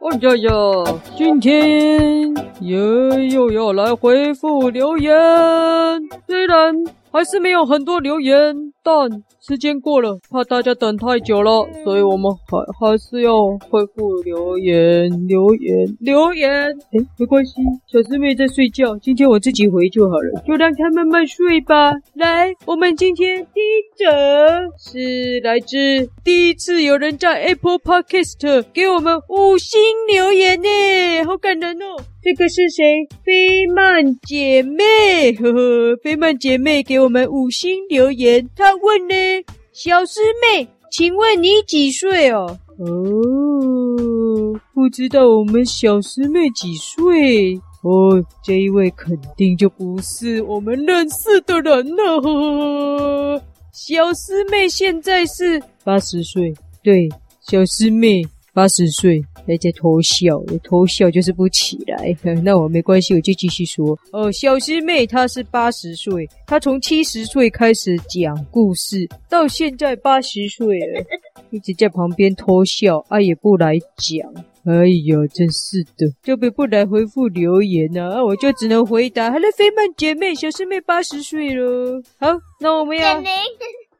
哦呀呀，今天也又要来回复留言，虽然还是没有很多留言，但时间过了，怕大家等太久了，所以我们还还是要回复留言，留言，留言。哎，没关系，小师妹在睡觉，今天我自己回就好了，就让她慢慢睡吧。来，我们今天第一则是来自第一次有人在 Apple Podcast 给我们五星留言呢，好感人哦。这个是谁？菲曼姐妹，呵呵，菲曼姐妹给我们五星留言。她问呢，小师妹，请问你几岁哦？哦，不知道我们小师妹几岁？哦，这一位肯定就不是我们认识的人了。呵呵，小师妹现在是八十岁，对，小师妹八十岁。还在偷笑，偷笑就是不起来。那我没关系，我就继续说。哦，小师妹她是八十岁，她从七十岁开始讲故事，到现在八十岁了，一直在旁边偷笑，啊也不来讲。哎呀，真是的，就别不来回复留言呢，啊，我就只能回答。Hello，菲曼姐妹，小师妹八十岁了。好，那我们要。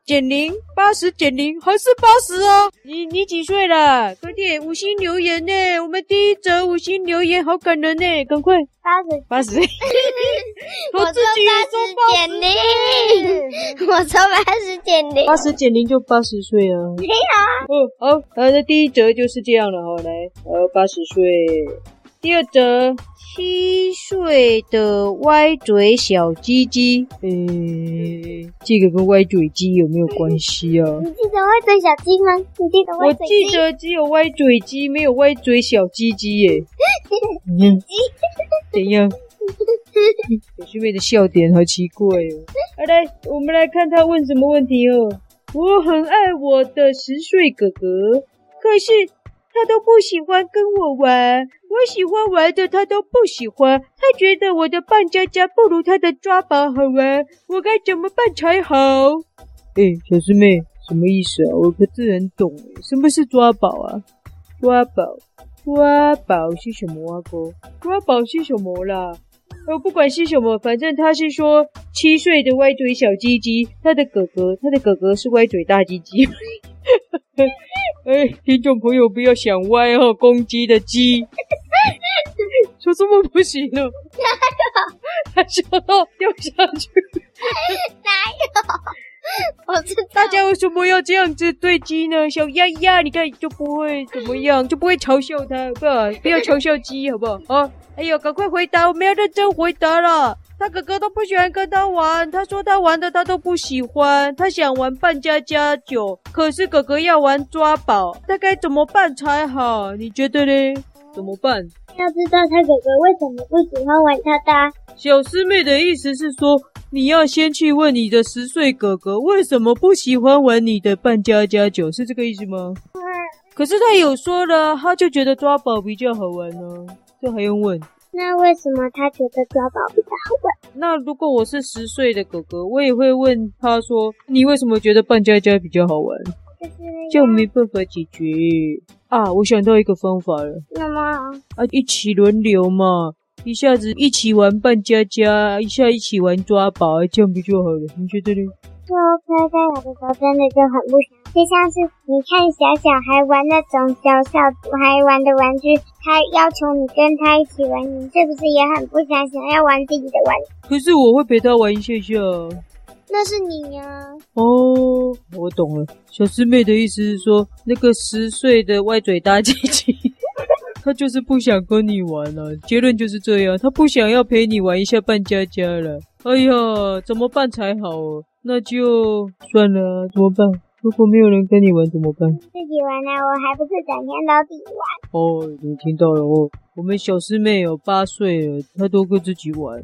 减龄八十减龄还是八十啊？你你几岁了？快点五星留言呢！我们第一则五星留言好感人呢，赶快八十八十，我自己说八十减龄，我说八十减龄，八十减龄就八十岁啊！你好，嗯好，呃，那第一则就是这样了，好来，呃八十岁，第二则。七岁的歪嘴小鸡鸡，呃、欸，这个跟歪嘴鸡有没有关系啊？你记得歪嘴小鸡吗？你记得歪嘴鸡？我记得只有歪嘴鸡，没有歪嘴小鸡鸡耶。嗯，怎样？小师妹的笑点好奇怪哦。好来，我们来看他问什么问题哦。我很爱我的十岁哥哥，可是他都不喜欢跟我玩。我喜欢玩的，他都不喜欢。他觉得我的扮家家不如他的抓宝好玩。我该怎么办才好？哎、欸，小师妹，什么意思啊？我不自然懂。什么是抓宝啊？抓宝，抓宝是什么啊？哥，抓宝是什么啦？我不管是什么，反正他是说七岁的歪嘴小鸡鸡，他的哥哥，他的哥哥是歪嘴大鸡鸡。哎，听众朋友不要想歪哦，公鸡的鸡。说这么不行了？哪有？他笑到掉下去。哪有？我知道。大家为什么要这样子对鸡呢？小鸭鸭，你看就不会怎么样，就不会嘲笑它，不好？不要嘲笑鸡，好不好？啊！哎呦，赶快回答，我们要认真回答了。他哥哥都不喜欢跟他玩，他说他玩的他都不喜欢，他想玩扮家家酒，可是哥哥要玩抓宝，他该怎么办才好？你觉得呢？怎么办？要知道他哥哥为什么不喜欢玩他的。小师妹的意思是说，你要先去问你的十岁哥哥为什么不喜欢玩你的扮家家酒，是这个意思吗？嗯。可是他有说了，他就觉得抓宝比较好玩呢，这还用问？那为什么他觉得抓宝比较好玩？那如果我是十岁的哥哥，我也会问他说，你为什么觉得扮家家比较好玩？就没办法解决啊！我想到一个方法了。那么啊，一起轮流嘛，一下子一起玩扮家家，一下一起玩抓宝，这样不就好了？你觉得呢？就 OK，在有的时候真的就很不想，就像是你看小小孩玩那种小小孩玩的玩具，他要求你跟他一起玩，你是不是也很不想想要玩自己的玩具？可是我会陪他玩一下下。那是你呀、啊！哦，我懂了。小师妹的意思是说，那个十岁的歪嘴大姐姐，她就是不想跟你玩了。结论就是这样，她不想要陪你玩一下扮家家了。哎呀，怎么办才好？那就算了，怎么办？如果没有人跟你玩怎么办？自己玩啊，我还不是整天都自己玩。哦，你听到了哦，我们小师妹有八岁了，她都跟自己玩。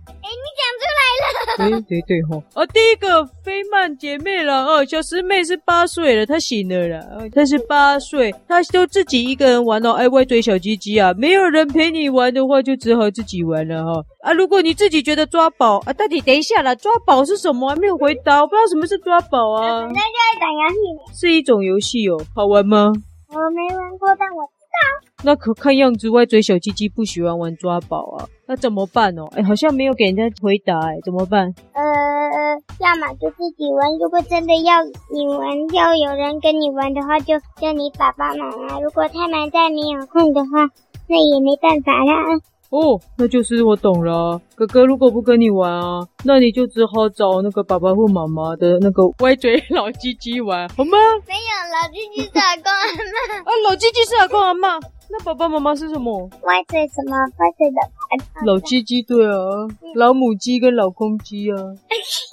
诶对对对吼！哦，第一个菲曼姐妹了哦，小师妹是八岁了，她醒了啦。她是八岁，她都自己一个人玩哦。哎，歪嘴小鸡鸡啊，没有人陪你玩的话，就只好自己玩了哈。啊，如果你自己觉得抓宝啊，到底等一下啦，抓宝是什么？还没有回答，我不知道什么是抓宝啊。那就是打游戏，是一种游戏哦，好玩吗？我没玩过，但我知那可看样子歪嘴小鸡鸡不喜欢玩抓宝啊，那怎么办哦？哎，好像没有给人家回答哎，怎么办？呃，要么就自己玩，如果真的要你玩，要有人跟你玩的话，就叫你爸爸妈妈。如果他们在没有空的话，那也没办法啦。哦，那就是我懂了。哥哥如果不跟你玩啊，那你就只好找那个爸爸或妈妈的那个歪嘴老鸡鸡玩，好吗？没有，老鸡鸡是阿公阿嬷。啊，老鸡鸡是阿公阿嬷。那爸爸妈妈是什么？歪嘴什么？歪嘴的老鸡鸡，对啊，老母鸡跟老公鸡啊，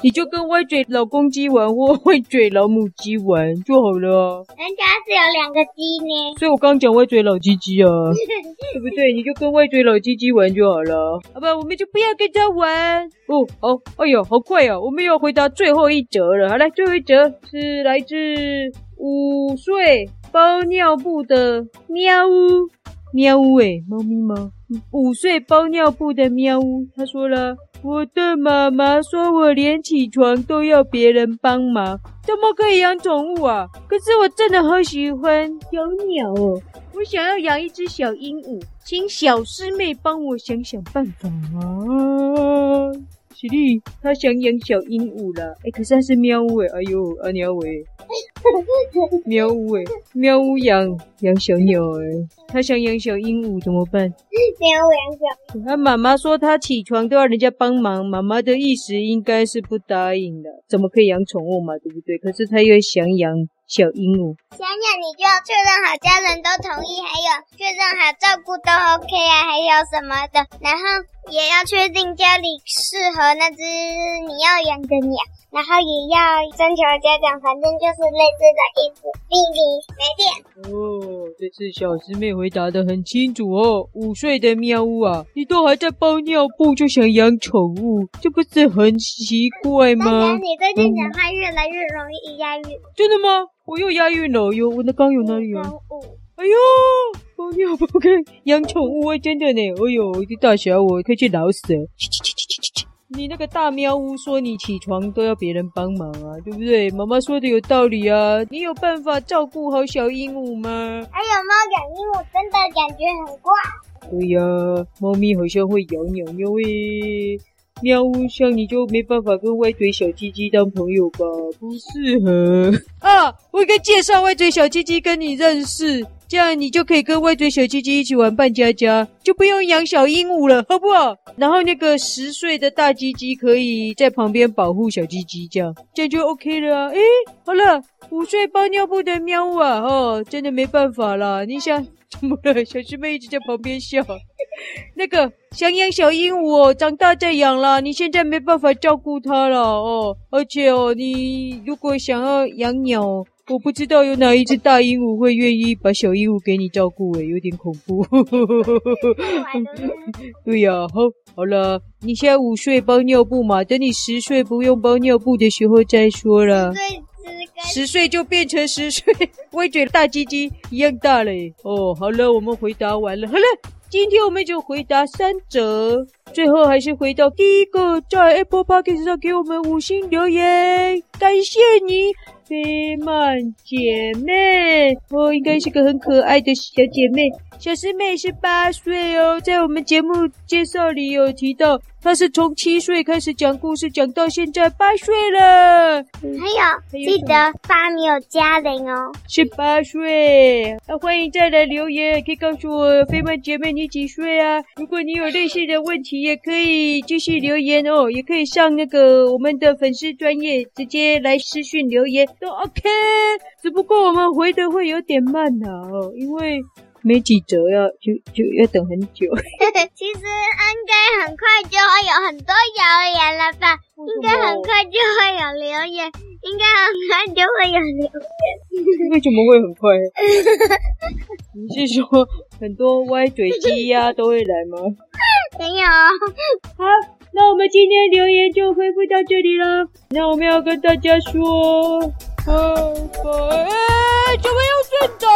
你就跟歪嘴老公鸡玩或 歪嘴老母鸡玩就好了。人家是有两个鸡呢，所以我刚讲歪嘴老鸡鸡啊，对不对？你就跟歪嘴老鸡鸡玩就好了。好吧，我们就不要跟他玩哦。好，哎呦，好快哦！我们要回答最后一则了。好来，最后一则是来自五岁。包尿布的喵呜，喵呜诶，猫咪吗？五岁包尿布的喵呜，他说了：“我的妈妈说我连起床都要别人帮忙，怎么可以养宠物啊？可是我真的好喜欢小鸟哦，我想要养一只小鹦鹉，请小师妹帮我想想办法啊！”喜力，他想养小鹦鹉了，哎，可是他是喵呜哎，哎呦，阿鸟 喂，喵呜哎，喵呜养养小鸟哎，他想养小鹦鹉怎么办？喵呜养小，他妈妈说他起床都要人家帮忙，妈妈的意思应该是不答应的，怎么可以养宠物嘛，对不对？可是他又想养小鹦鹉，想养你就要确认好家人都同意，还有确认好照顾都 OK 啊，还有什么的，然后。也要确定家里适合那只你要养的鸟，然后也要征求家长，反正就是类似的意思。弟弟没电哦，这次小师妹回答得很清楚哦。五岁的喵呜啊，你都还在包尿布就想养宠物，这不是很奇怪吗？当然，你最近讲话越来越容易押韵。真的吗？我又押韵了哟，我的刚有哪里啊？哎呦，包尿布可以养宠物啊，真的呢！哎呦，这大小我可以去老死了。你那个大喵呜说你起床都要别人帮忙啊，对不对？妈妈说的有道理啊。你有办法照顾好小鹦鹉吗？还有猫养鹦鹉真的感觉很怪。对呀、啊，猫咪好像会咬鸟鸟诶。喵呜，像你就没办法跟歪嘴小鸡鸡当朋友吧？不适合 啊！我应该介绍歪嘴小鸡鸡跟你认识。这样你就可以跟歪嘴小鸡鸡一起玩扮家家，就不用养小鹦鹉了，好不好？然后那个十岁的大鸡鸡可以在旁边保护小鸡鸡，这样这样就 OK 了啊！诶，好了，五岁包尿布的喵呜啊，哦，真的没办法啦。你想 怎么了？小师妹一直在旁边笑。那个想养小鹦鹉哦，长大再养啦。你现在没办法照顾它了哦，而且哦，你如果想要养鸟。我不知道有哪一只大鹦鹉会愿意把小鹦鹉给你照顾，诶，有点恐怖。对呀、啊，好，好了，你现在五岁包尿布嘛，等你十岁不用包尿布的时候再说了。十岁就变成十岁，歪嘴大鸡鸡一样大嘞。哦，好了，我们回答完了。好了，今天我们就回答三则，最后还是回到第一个，在 Apple Podcast 上给我们五星留言，感谢你。飞曼姐妹，哦，应该是个很可爱的小姐妹。小师妹是八岁哦，在我们节目介绍里有提到，她是从七岁开始讲故事，讲到现在八岁了。还有，记得八没有加零哦，是八岁。啊，欢迎再来留言，可以告诉我飞曼姐妹你几岁啊？如果你有类似的问题，也可以继续留言哦，也可以上那个我们的粉丝专业直接来私讯留言都 OK。只不过我们回的会有点慢呐哦，因为。没几折要就就要等很久。其实应该很快很多谣言了吧？应该很快就会有留言，应该很快就会有留言。为什么会很快？你是说很多歪嘴鸡呀都会来吗？没有。好，那我们今天留言就恢复到这里了。那我们要跟大家说，拜拜。哎，怎么又睡着？